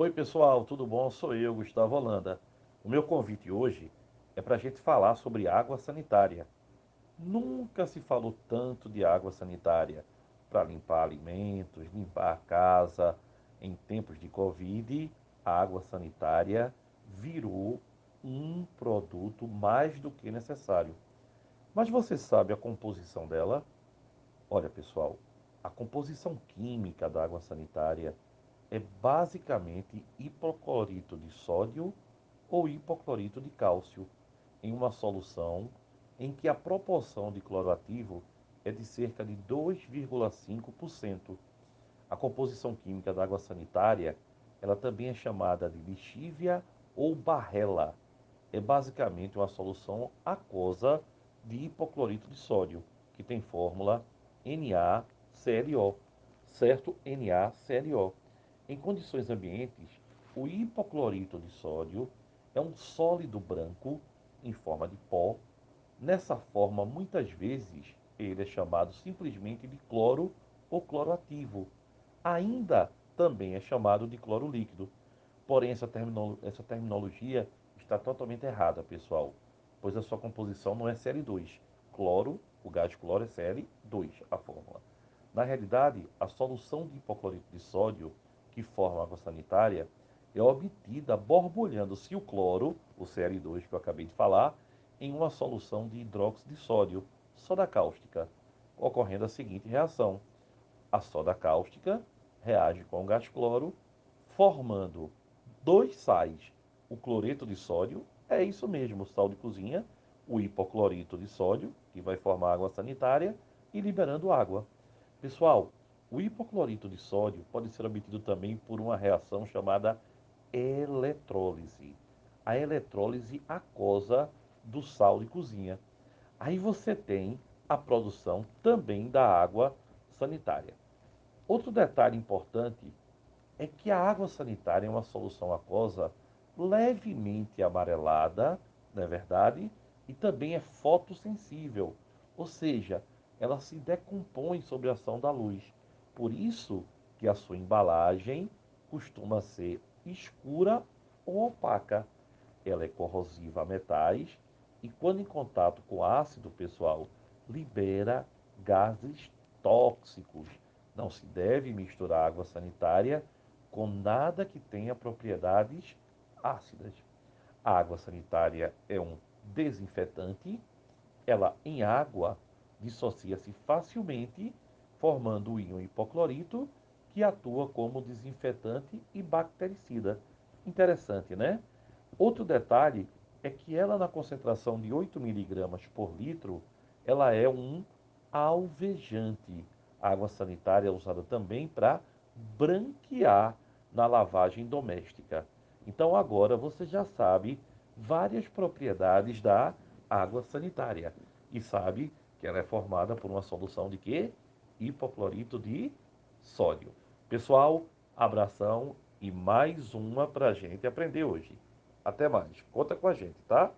Oi, pessoal, tudo bom? Sou eu, Gustavo Holanda. O meu convite hoje é para a gente falar sobre água sanitária. Nunca se falou tanto de água sanitária para limpar alimentos, limpar a casa. Em tempos de Covid, a água sanitária virou um produto mais do que necessário. Mas você sabe a composição dela? Olha, pessoal, a composição química da água sanitária é basicamente hipoclorito de sódio ou hipoclorito de cálcio em uma solução em que a proporção de cloroativo é de cerca de 2,5%. A composição química da água sanitária, ela também é chamada de lixívia ou barrela. É basicamente uma solução aquosa de hipoclorito de sódio, que tem fórmula NaClO, certo? NaClO. Em condições ambientes, o hipoclorito de sódio é um sólido branco em forma de pó. Nessa forma, muitas vezes, ele é chamado simplesmente de cloro ou cloroativo. Ainda também é chamado de cloro líquido. Porém, essa, essa terminologia está totalmente errada, pessoal, pois a sua composição não é Cl2. Cloro, o gás cloro é Cl2, a fórmula. Na realidade, a solução de hipoclorito de sódio que forma água sanitária é obtida borbulhando-se o cloro, o Cl2 que eu acabei de falar, em uma solução de hidróxido de sódio, soda cáustica, ocorrendo a seguinte reação. A soda cáustica reage com o gás cloro, formando dois sais. O cloreto de sódio é isso mesmo, sal de cozinha, o hipoclorito de sódio, que vai formar água sanitária, e liberando água. Pessoal, o hipoclorito de sódio pode ser obtido também por uma reação chamada eletrólise. A eletrólise aquosa do sal de cozinha. Aí você tem a produção também da água sanitária. Outro detalhe importante é que a água sanitária é uma solução aquosa levemente amarelada, não é verdade? E também é fotossensível, ou seja, ela se decompõe sob a ação da luz. Por isso que a sua embalagem costuma ser escura ou opaca. Ela é corrosiva a metais e quando em contato com ácido, pessoal, libera gases tóxicos. Não se deve misturar água sanitária com nada que tenha propriedades ácidas. A água sanitária é um desinfetante, ela em água dissocia-se facilmente formando o íon hipoclorito, que atua como desinfetante e bactericida. Interessante, né? Outro detalhe é que ela na concentração de 8 miligramas por litro, ela é um alvejante. A água sanitária é usada também para branquear na lavagem doméstica. Então agora você já sabe várias propriedades da água sanitária e sabe que ela é formada por uma solução de quê? Hipoclorito de sódio. Pessoal, abração e mais uma para a gente aprender hoje. Até mais. Conta com a gente, tá?